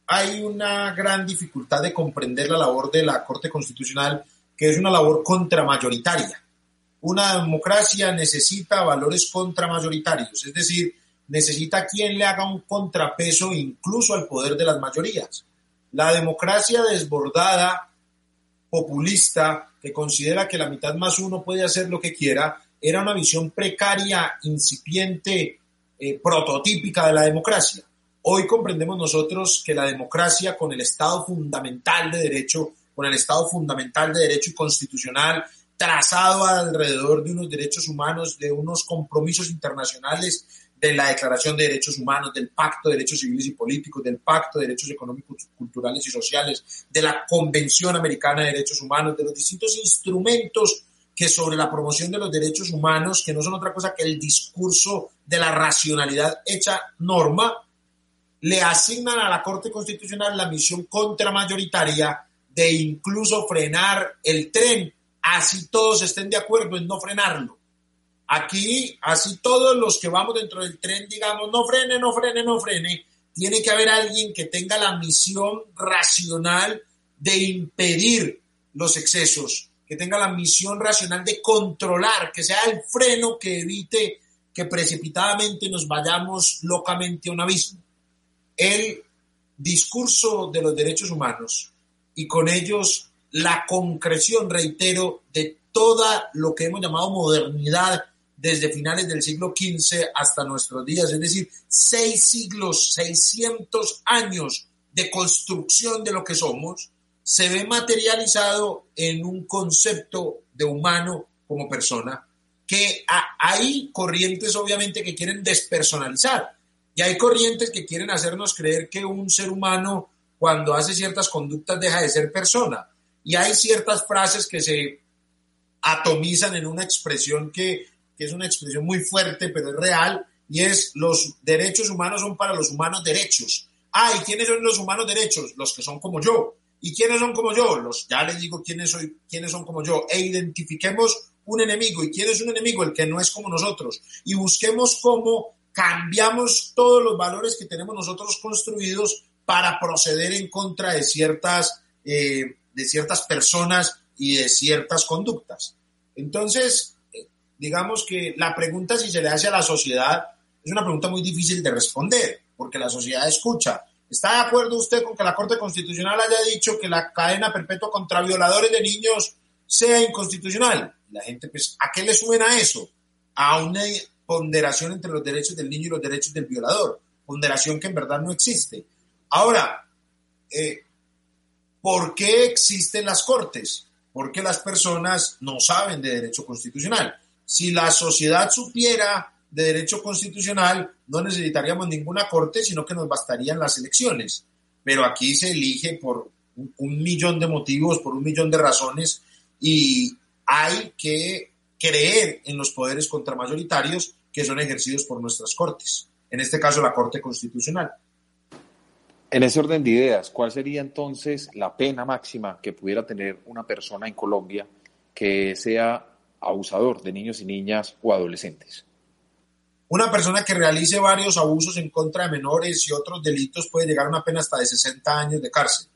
hay una gran dificultad de comprender la labor de la Corte Constitucional, que es una labor contramayoritaria una democracia necesita valores contramayoritarios, es decir, necesita quien le haga un contrapeso incluso al poder de las mayorías. La democracia desbordada, populista, que considera que la mitad más uno puede hacer lo que quiera, era una visión precaria, incipiente, eh, prototípica de la democracia. Hoy comprendemos nosotros que la democracia con el Estado fundamental de derecho, con el Estado fundamental de derecho y constitucional, trazado alrededor de unos derechos humanos, de unos compromisos internacionales de la Declaración de Derechos Humanos, del Pacto de Derechos Civiles y Políticos, del Pacto de Derechos Económicos, Culturales y Sociales, de la Convención Americana de Derechos Humanos, de los distintos instrumentos que sobre la promoción de los derechos humanos, que no son otra cosa que el discurso de la racionalidad hecha norma, le asignan a la Corte Constitucional la misión contramayoritaria de incluso frenar el tren, así todos estén de acuerdo en no frenarlo. Aquí, así todos los que vamos dentro del tren, digamos, no frene, no frene, no frene, tiene que haber alguien que tenga la misión racional de impedir los excesos, que tenga la misión racional de controlar, que sea el freno que evite que precipitadamente nos vayamos locamente a un abismo. El discurso de los derechos humanos y con ellos la concreción, reitero, de toda lo que hemos llamado modernidad desde finales del siglo XV hasta nuestros días, es decir, seis siglos, 600 años de construcción de lo que somos, se ve materializado en un concepto de humano como persona, que hay corrientes obviamente que quieren despersonalizar y hay corrientes que quieren hacernos creer que un ser humano cuando hace ciertas conductas deja de ser persona. Y hay ciertas frases que se atomizan en una expresión que que es una expresión muy fuerte, pero es real, y es los derechos humanos son para los humanos derechos. Ah, ¿y quiénes son los humanos derechos? Los que son como yo. ¿Y quiénes son como yo? Los, ya les digo quiénes, soy, quiénes son como yo. E identifiquemos un enemigo. ¿Y quién es un enemigo? El que no es como nosotros. Y busquemos cómo cambiamos todos los valores que tenemos nosotros construidos para proceder en contra de ciertas, eh, de ciertas personas y de ciertas conductas. Entonces, digamos que la pregunta si se le hace a la sociedad es una pregunta muy difícil de responder, porque la sociedad escucha. ¿Está de acuerdo usted con que la Corte Constitucional haya dicho que la cadena perpetua contra violadores de niños sea inconstitucional? La gente, pues, ¿a qué le suena eso? A una ponderación entre los derechos del niño y los derechos del violador, ponderación que en verdad no existe. Ahora, eh, ¿por qué existen las cortes? Porque las personas no saben de derecho constitucional si la sociedad supiera de derecho constitucional, no necesitaríamos ninguna corte, sino que nos bastarían las elecciones. Pero aquí se elige por un, millón de motivos, por un millón de razones, y hay que creer en los poderes contramayoritarios que son ejercidos por nuestras cortes, en este caso la Corte Constitucional. En ese orden de ideas, ¿cuál sería entonces la pena máxima que pudiera tener una persona en Colombia que sea abusador de niños y niñas o adolescentes. Una persona que realice varios abusos en contra de menores y otros delitos puede llegar a una pena hasta de 60 años de cárcel.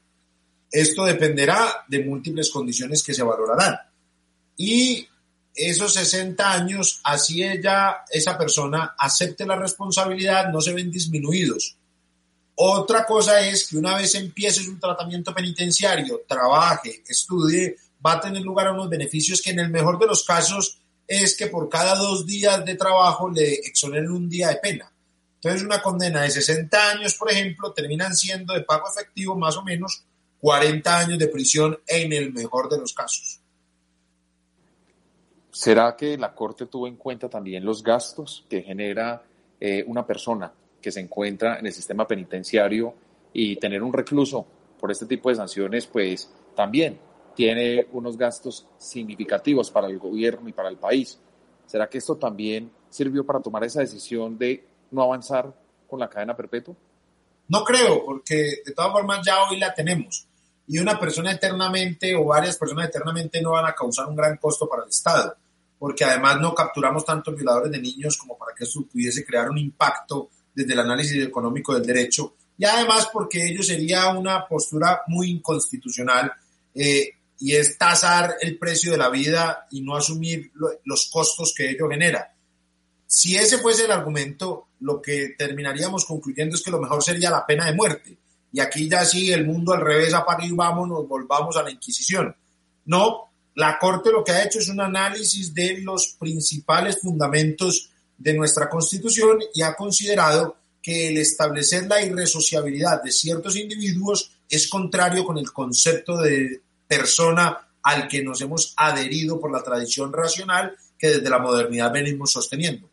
Esto dependerá de múltiples condiciones que se valorarán. Y esos 60 años, así ella, esa persona, acepte la responsabilidad, no se ven disminuidos. Otra cosa es que una vez empiece un tratamiento penitenciario, trabaje, estudie, va a tener lugar unos beneficios que en el mejor de los casos es que por cada dos días de trabajo le exoneren un día de pena. Entonces una condena de 60 años, por ejemplo, terminan siendo de pago efectivo más o menos 40 años de prisión en el mejor de los casos. ¿Será que la Corte tuvo en cuenta también los gastos que genera eh, una persona que se encuentra en el sistema penitenciario y tener un recluso por este tipo de sanciones, pues también tiene unos gastos significativos para el gobierno y para el país. ¿Será que esto también sirvió para tomar esa decisión de no avanzar con la cadena perpetua? No creo, porque de todas formas ya hoy la tenemos. Y una persona eternamente o varias personas eternamente no van a causar un gran costo para el Estado, porque además no capturamos tantos violadores de niños como para que eso pudiese crear un impacto desde el análisis económico del derecho. Y además porque ello sería una postura muy inconstitucional eh, y es tasar el precio de la vida y no asumir los costos que ello genera. Si ese fuese el argumento, lo que terminaríamos concluyendo es que lo mejor sería la pena de muerte. Y aquí ya sí, el mundo al revés, apaga y vamos, nos volvamos a la Inquisición. No, la Corte lo que ha hecho es un análisis de los principales fundamentos de nuestra Constitución y ha considerado que el establecer la irresociabilidad de ciertos individuos es contrario con el concepto de persona al que nos hemos adherido por la tradición racional que desde la modernidad venimos sosteniendo.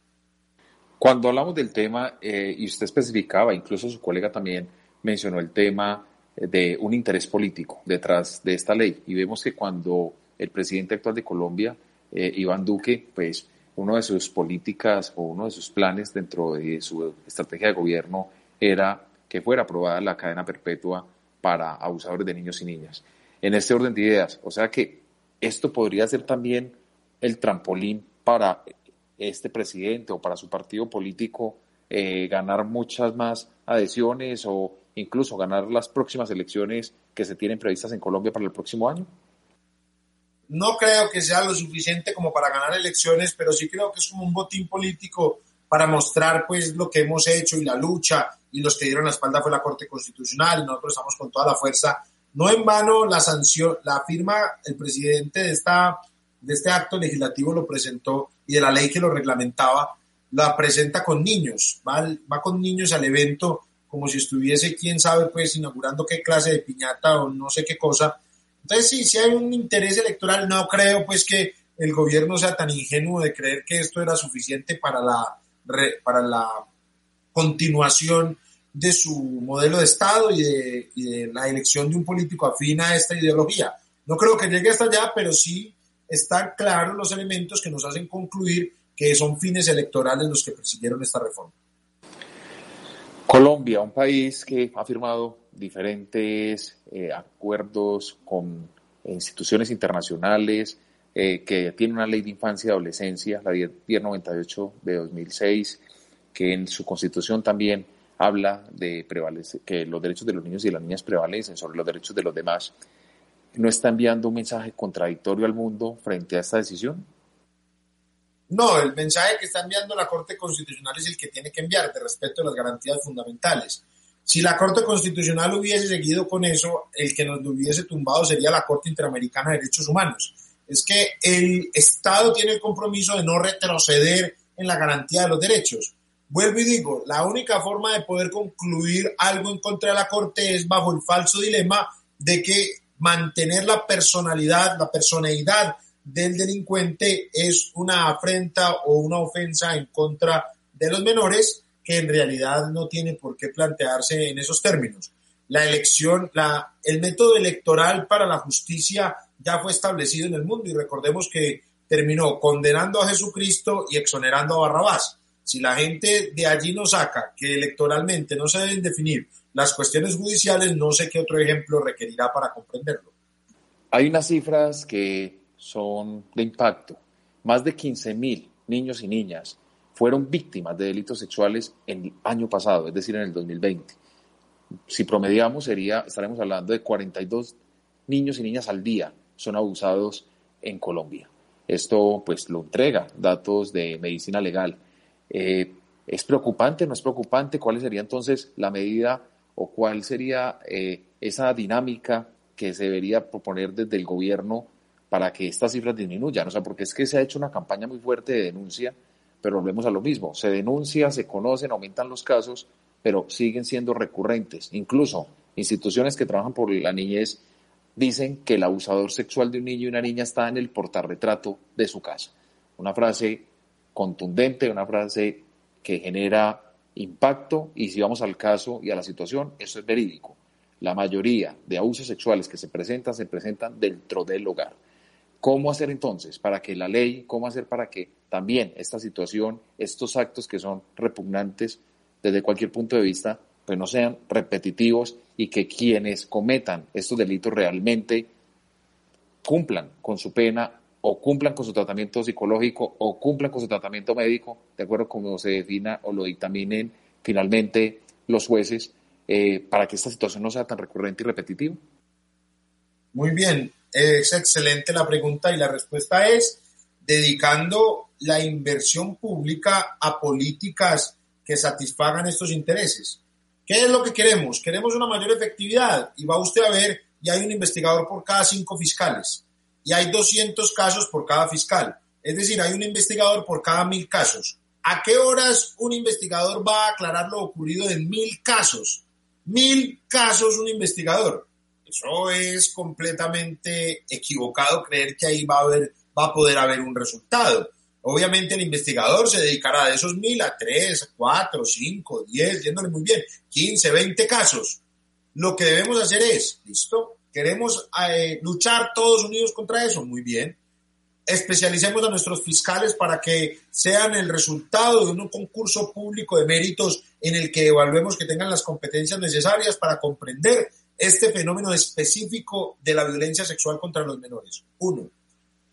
Cuando hablamos del tema, eh, y usted especificaba, incluso su colega también mencionó el tema de un interés político detrás de esta ley, y vemos que cuando el presidente actual de Colombia, eh, Iván Duque, pues uno de sus políticas o uno de sus planes dentro de su estrategia de gobierno era que fuera aprobada la cadena perpetua para abusadores de niños y niñas. En este orden de ideas, o sea que esto podría ser también el trampolín para este presidente o para su partido político eh, ganar muchas más adhesiones o incluso ganar las próximas elecciones que se tienen previstas en Colombia para el próximo año? No creo que sea lo suficiente como para ganar elecciones, pero sí creo que es como un botín político para mostrar pues lo que hemos hecho y la lucha y los que dieron la espalda fue la Corte Constitucional nosotros estamos con toda la fuerza. No en vano la sanción, la firma el presidente de esta de este acto legislativo lo presentó y de la ley que lo reglamentaba, la presenta con niños, va, va con niños al evento como si estuviese, quién sabe, pues inaugurando qué clase de piñata o no sé qué cosa, entonces, sí, si hay un interés electoral, no creo pues que el gobierno sea tan ingenuo de creer que esto era suficiente para la, para la continuación de su modelo de Estado y de, la elección de un político afín a esta ideología. No creo que llegue hasta allá, pero sí están claros los elementos que nos hacen concluir que son fines electorales los que persiguieron esta reforma. Colombia, un país que ha firmado diferentes eh, acuerdos con instituciones internacionales, eh, que tiene una ley de infancia y adolescencia, la 1098 de 2006, que en su constitución también habla de que los derechos de los niños y las niñas prevalecen sobre los derechos de los demás. ¿No está enviando un mensaje contradictorio al mundo frente a esta decisión? No, el mensaje que está enviando la Corte Constitucional es el que tiene que enviar de respeto a las garantías fundamentales. Si la Corte Constitucional hubiese seguido con eso, el que nos hubiese tumbado sería la Corte Interamericana de Derechos Humanos. Es que el Estado tiene el compromiso de no retroceder en la garantía de los derechos. Vuelvo y digo, la única forma de poder concluir algo en contra de la Corte es bajo el falso dilema de que mantener la personalidad, la personalidad del delincuente es una afrenta o una ofensa en contra de los menores que en realidad no tiene por qué plantearse en esos términos. La elección, la, el método electoral para la justicia ya fue establecido en el mundo y recordemos que terminó condenando a Jesucristo y exonerando a Barrabás. Si la gente de allí no saca que electoralmente no se deben definir las cuestiones judiciales, no sé qué otro ejemplo requerirá para comprenderlo. Hay unas cifras que son de impacto. Más de 15 mil niños y niñas fueron víctimas de delitos sexuales en el año pasado, es decir, en el 2020. Si promediamos, sería, estaremos hablando de 42 niños y niñas al día son abusados en Colombia. Esto pues lo entrega datos de medicina legal. Eh, ¿Es preocupante? ¿No es preocupante? ¿Cuál sería entonces la medida o cuál sería eh, esa dinámica que se debería proponer desde el gobierno para que estas cifras disminuyan? O sea, porque es que se ha hecho una campaña muy fuerte de denuncia pero volvemos a lo mismo, se denuncia, se conocen, aumentan los casos, pero siguen siendo recurrentes. Incluso instituciones que trabajan por la niñez dicen que el abusador sexual de un niño y una niña está en el portarretrato de su casa. Una frase contundente, una frase que genera impacto y si vamos al caso y a la situación, eso es verídico. La mayoría de abusos sexuales que se presentan se presentan dentro del hogar. ¿Cómo hacer entonces para que la ley, cómo hacer para que también esta situación, estos actos que son repugnantes desde cualquier punto de vista, pues no sean repetitivos y que quienes cometan estos delitos realmente cumplan con su pena o cumplan con su tratamiento psicológico o cumplan con su tratamiento médico, de acuerdo con cómo se defina o lo dictaminen finalmente los jueces, eh, para que esta situación no sea tan recurrente y repetitiva? Muy bien, es excelente la pregunta y la respuesta es dedicando la inversión pública a políticas que satisfagan estos intereses. ¿Qué es lo que queremos? Queremos una mayor efectividad y va usted a ver, y hay un investigador por cada cinco fiscales y hay 200 casos por cada fiscal. Es decir, hay un investigador por cada mil casos. ¿A qué horas un investigador va a aclarar lo ocurrido en mil casos? Mil casos un investigador. Eso es completamente equivocado creer que ahí va a, haber, va a poder haber un resultado. Obviamente el investigador se dedicará de esos mil a tres, cuatro, cinco, diez, yéndole muy bien, quince, veinte casos. Lo que debemos hacer es, listo, queremos eh, luchar todos unidos contra eso, muy bien. Especialicemos a nuestros fiscales para que sean el resultado de un concurso público de méritos en el que evaluemos que tengan las competencias necesarias para comprender este fenómeno específico de la violencia sexual contra los menores. Uno.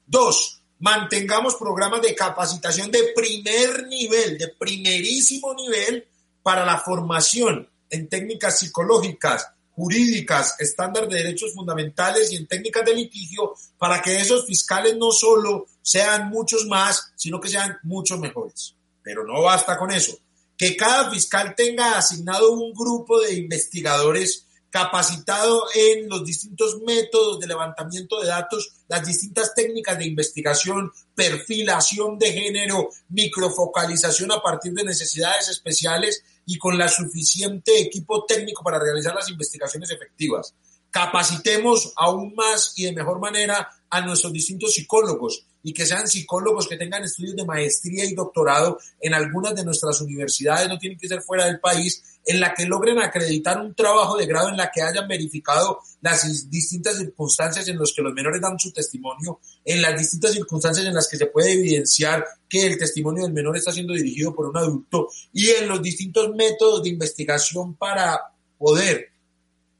Dos, mantengamos programas de capacitación de primer nivel, de primerísimo nivel para la formación en técnicas psicológicas, jurídicas, estándar de derechos fundamentales y en técnicas de litigio para que esos fiscales no solo sean muchos más, sino que sean muchos mejores. Pero no basta con eso. Que cada fiscal tenga asignado un grupo de investigadores capacitado en los distintos métodos de levantamiento de datos, las distintas técnicas de investigación, perfilación de género, microfocalización a partir de necesidades especiales y con la suficiente equipo técnico para realizar las investigaciones efectivas. Capacitemos aún más y de mejor manera a nuestros distintos psicólogos y que sean psicólogos que tengan estudios de maestría y doctorado en algunas de nuestras universidades, no tienen que ser fuera del país, en la que logren acreditar un trabajo de grado en la que hayan verificado las distintas circunstancias en las que los menores dan su testimonio, en las distintas circunstancias en las que se puede evidenciar que el testimonio del menor está siendo dirigido por un adulto y en los distintos métodos de investigación para poder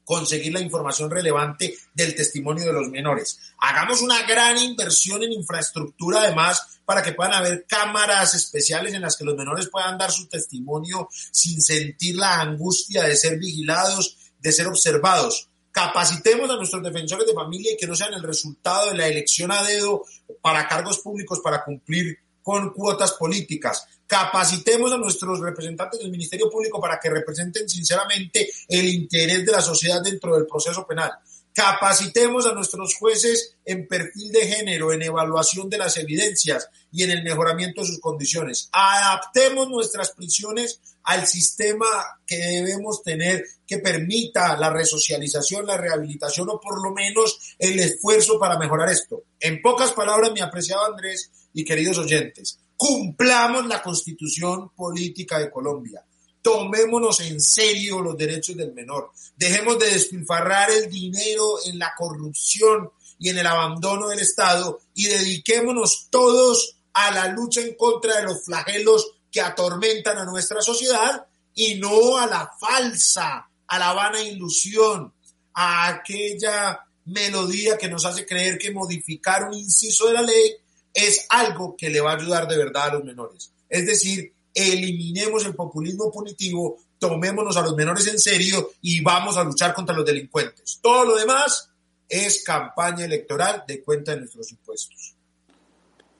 conseguir la información relevante del testimonio de los menores. Hagamos una gran inversión en infraestructura además para que puedan haber cámaras especiales en las que los menores puedan dar su testimonio sin sentir la angustia de ser vigilados, de ser observados. Capacitemos a nuestros defensores de familia y que no sean el resultado de la elección a dedo para cargos públicos para cumplir con cuotas políticas. Capacitemos a nuestros representantes del Ministerio Público para que representen sinceramente el interés de la sociedad dentro del proceso penal. Capacitemos a nuestros jueces en perfil de género, en evaluación de las evidencias y en el mejoramiento de sus condiciones. Adaptemos nuestras prisiones al sistema que debemos tener que permita la resocialización, la rehabilitación o por lo menos el esfuerzo para mejorar esto. En pocas palabras, mi apreciado Andrés y queridos oyentes, cumplamos la constitución política de Colombia. Tomémonos en serio los derechos del menor. Dejemos de despilfarrar el dinero en la corrupción y en el abandono del Estado y dediquémonos todos a la lucha en contra de los flagelos que atormentan a nuestra sociedad y no a la falsa, a la vana ilusión, a aquella melodía que nos hace creer que modificar un inciso de la ley es algo que le va a ayudar de verdad a los menores. Es decir, eliminemos el populismo punitivo, tomémonos a los menores en serio y vamos a luchar contra los delincuentes. Todo lo demás es campaña electoral de cuenta de nuestros impuestos.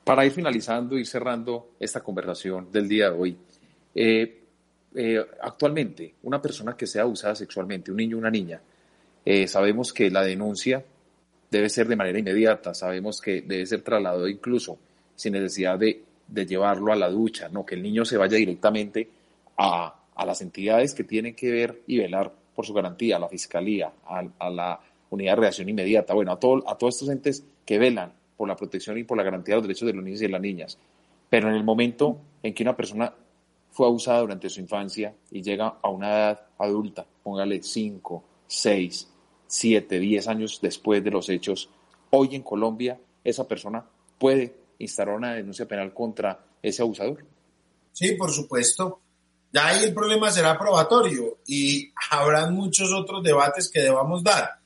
Para ir finalizando y cerrando esta conversación del día de hoy, eh, eh, actualmente una persona que sea abusada sexualmente, un niño o una niña, eh, sabemos que la denuncia debe ser de manera inmediata, sabemos que debe ser trasladado incluso sin necesidad de, llevarlo a la ducha, no que el niño se vaya directamente a, las entidades que tienen que ver y velar por su garantía, a la fiscalía, a, la unidad de reacción inmediata, bueno, a, todo, a todos estos entes que velan por la protección y por la garantía de los derechos de los niños y de las niñas. Pero en el momento en que una persona fue abusada durante su infancia y llega a una edad adulta, póngale 5, 6, siete, diez años después de los hechos, hoy en Colombia esa persona puede instalar una denuncia penal contra ese abusador? Sí, por supuesto. Ya ahí el problema será probatorio y habrá muchos otros debates que debamos dar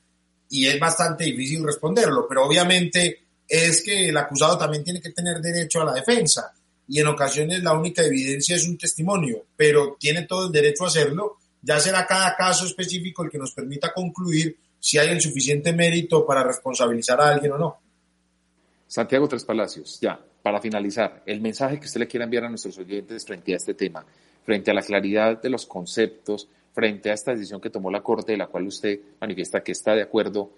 y es bastante difícil responderlo, pero obviamente es que el acusado también tiene que tener derecho a la defensa y en ocasiones la única evidencia es un testimonio, pero tiene todo el derecho a hacerlo. Ya será cada caso específico el que nos permita concluir si hay el suficiente mérito para responsabilizar a alguien o no. Santiago Tres Palacios, ya, para finalizar, el mensaje que usted le quiera enviar a nuestros oyentes frente a este tema, frente a la claridad de los conceptos, frente a esta decisión que tomó la Corte, de la cual usted manifiesta que está de acuerdo,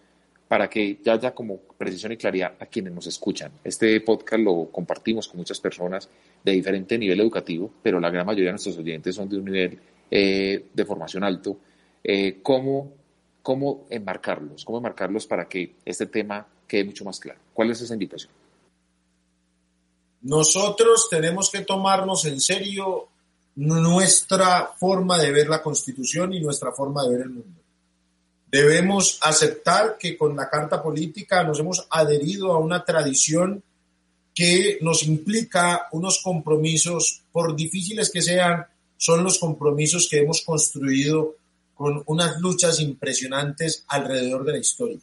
para que ya haya como precisión y claridad a quienes nos escuchan. Este podcast lo compartimos con muchas personas de diferente nivel educativo, pero la gran mayoría de nuestros oyentes son de un nivel eh, de formación alto. Eh, ¿cómo, ¿Cómo enmarcarlos? ¿Cómo enmarcarlos para que este tema quede mucho más claro? ¿Cuál es esa invitación? Nosotros tenemos que tomarnos en serio nuestra forma de ver la Constitución y nuestra forma de ver el mundo. Debemos aceptar que con la Carta Política nos hemos adherido a una tradición que nos implica unos compromisos, por difíciles que sean, son los compromisos que hemos construido con unas luchas impresionantes alrededor de la historia.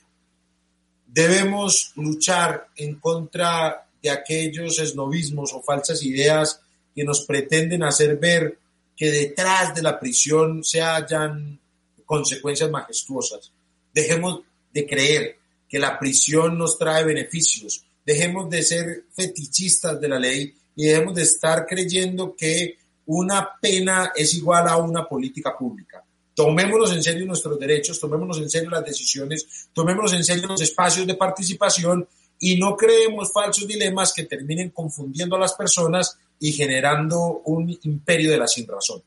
Debemos luchar en contra de aquellos esnovismos o falsas ideas que nos pretenden hacer ver que detrás de la prisión se hallan consecuencias majestuosas. Dejemos de creer que la prisión nos trae beneficios. Dejemos de ser fetichistas de la ley y dejemos de estar creyendo que una pena es igual a una política pública. Tomémonos en serio nuestros derechos, tomémonos en serio las decisiones, tomémonos en serio los espacios de participación y no creemos falsos dilemas que terminen confundiendo a las personas y generando un imperio de la sin razón.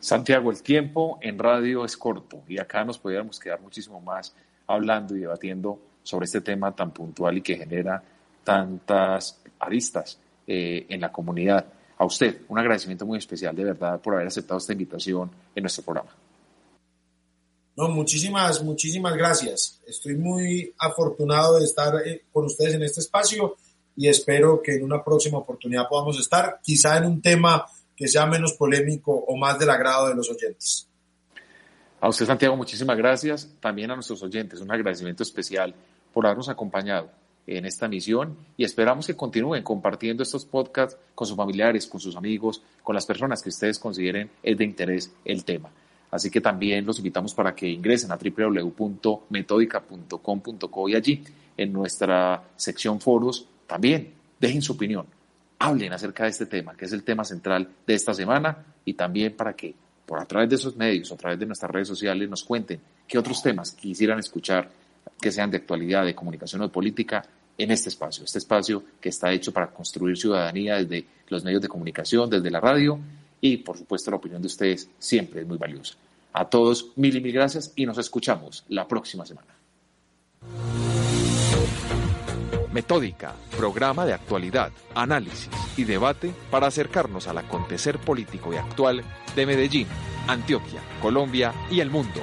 Santiago, el tiempo en radio es corto y acá nos podríamos quedar muchísimo más hablando y debatiendo sobre este tema tan puntual y que genera tantas aristas eh, en la comunidad. A usted, un agradecimiento muy especial de verdad por haber aceptado esta invitación en nuestro programa. No, muchísimas, muchísimas gracias. Estoy muy afortunado de estar eh, con ustedes en este espacio y espero que en una próxima oportunidad podamos estar, quizá en un tema que sea menos polémico o más del agrado de los oyentes. A usted, Santiago, muchísimas gracias. También a nuestros oyentes, un agradecimiento especial por habernos acompañado en esta misión y esperamos que continúen compartiendo estos podcasts con sus familiares, con sus amigos, con las personas que ustedes consideren es de interés el tema. Así que también los invitamos para que ingresen a www.metódica.com.co y allí en nuestra sección foros también dejen su opinión, hablen acerca de este tema, que es el tema central de esta semana y también para que por a través de esos medios, a través de nuestras redes sociales nos cuenten qué otros temas quisieran escuchar que sean de actualidad, de comunicación o de política en este espacio, este espacio que está hecho para construir ciudadanía desde los medios de comunicación, desde la radio y por supuesto la opinión de ustedes siempre es muy valiosa. A todos mil y mil gracias y nos escuchamos la próxima semana. Metódica, programa de actualidad, análisis y debate para acercarnos al acontecer político y actual de Medellín, Antioquia, Colombia y el mundo.